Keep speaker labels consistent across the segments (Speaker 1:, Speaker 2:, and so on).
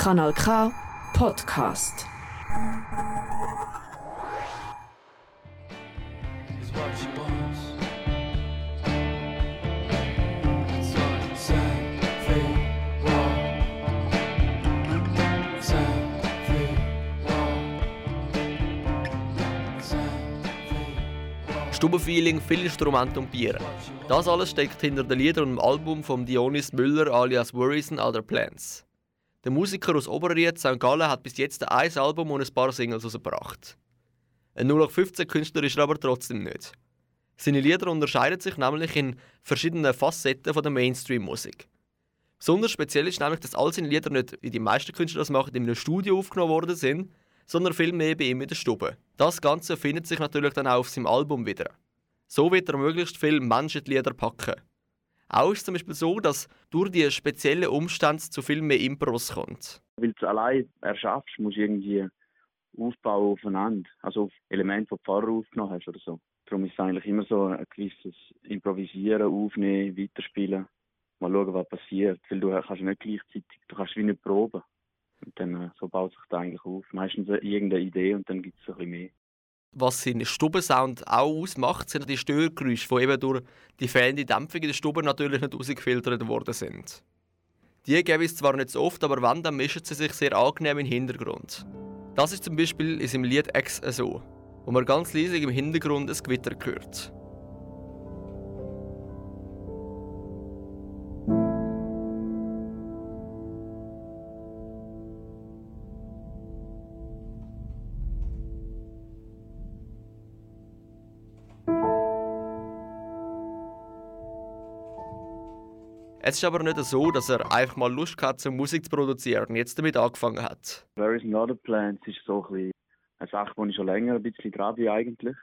Speaker 1: Kanal K Podcast.
Speaker 2: Stubenfeeling, viel Instrument und Bier. Das alles steckt hinter den Liedern und dem Album von Dionys Müller alias Worries and Other Plans. Der Musiker aus Oberried, St. Gallen, hat bis jetzt ein Album und ein paar Singles herausgebracht. Ein 0815-Künstler ist er aber trotzdem nicht. Seine Lieder unterscheiden sich nämlich in verschiedenen Facetten von der Mainstream-Musik. Besonders speziell ist nämlich, dass all seine Lieder nicht, wie die meisten Künstler das machen, in einem Studio aufgenommen worden sind, sondern vielmehr bei ihm in der Stube. Das Ganze findet sich natürlich dann auch auf seinem Album wieder. So wird er möglichst viele Menschen die Lieder packen. Auch ist es zum Beispiel so, dass durch die speziellen Umstände zu viel mehr Impros kommt.
Speaker 3: Weil du es allein erschaffst, musst du irgendwie aufbauen aufeinander. Also auf Elemente, die du vorher aufgenommen hast oder so. Darum ist es eigentlich immer so ein gewisses Improvisieren, Aufnehmen, Weiterspielen. Mal schauen, was passiert. Weil du kannst nicht gleichzeitig, du kannst wie nicht proben. Und dann äh, so baut sich das eigentlich auf. Meistens irgendeine Idee und dann gibt es ein bisschen mehr.
Speaker 2: Was seinen Stubensound auch ausmacht, sind die Störgeräusche, die eben durch die fehlende Dämpfung in der Stube natürlich nicht rausgefiltert worden sind. Die geben es zwar nicht so oft, aber wenn, dann mischen sie sich sehr angenehm im Hintergrund. Das ist zum Beispiel in seinem Lied X so, wo man ganz leise im Hintergrund ein Gewitter hört. Es ist aber nicht so, dass er einfach mal Lust hatte, Musik zu produzieren und jetzt damit angefangen hat.
Speaker 3: There is not a plan. Es ist so ein eine Sache, wo ich schon länger ein bisschen dran bin eigentlich.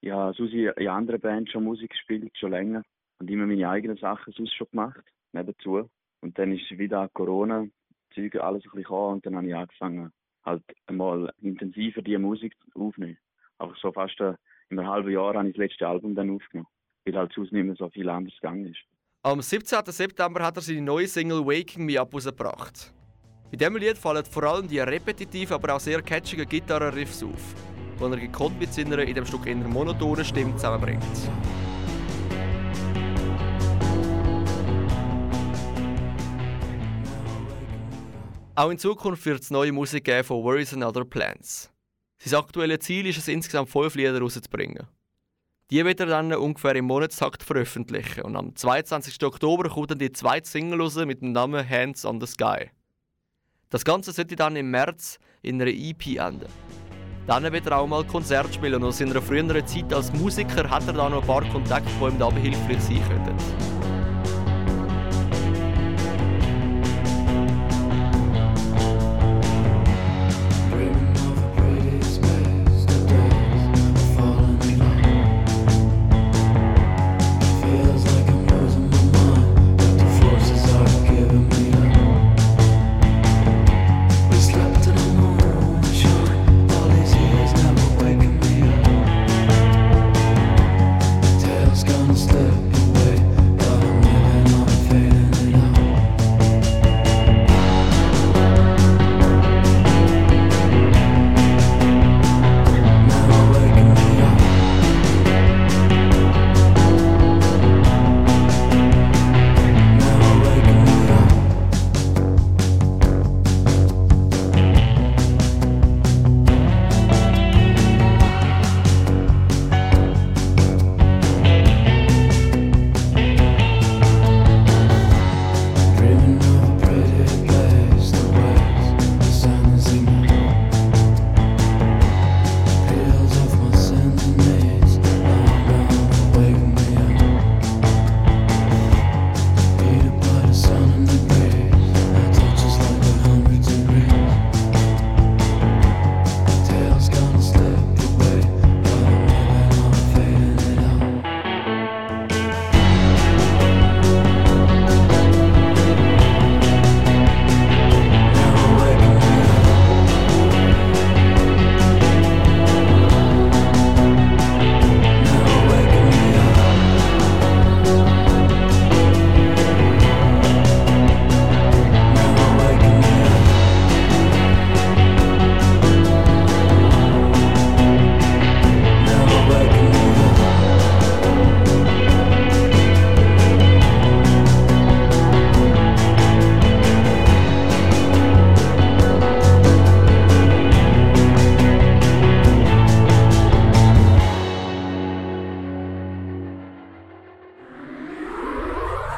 Speaker 3: Ich habe sonst in anderen Bands schon Musik gespielt, schon länger. Und immer meine eigenen Sachen sonst schon gemacht, nebenzu. Und dann ist wieder Corona, Zeug, alles ein bisschen gekommen und dann habe ich angefangen, halt einmal intensiver die Musik aufzunehmen. Einfach so fast in einem halben Jahr habe ich das letzte Album dann aufgenommen, weil halt sonst nicht mehr so viel anderes gegangen ist.
Speaker 2: Am 17. September hat er seine neue Single Waking Me Up herausgebracht. Bei diesem Lied fallen vor allem die repetitiven, aber auch sehr catchigen Gitarrenriffs auf, die er gekonnt mit seiner in dem Stück eher monotonen Stimme zusammenbringt. Auch in Zukunft wird es neue Musik geben von Worries and Other Plans. Sein aktuelles Ziel ist es, insgesamt fünf Lieder herauszubringen. Die wird er dann ungefähr im Monatstakt veröffentlichen. Und am 22. Oktober kommt dann die zweite Single raus mit dem Namen Hands on the Sky. Das Ganze sollte dann im März in einer EP enden. Dann wird er auch mal Konzert spielen und aus seiner früheren Zeit als Musiker hat er da noch ein paar Kontakte, die ihm da behilflich sein könnten.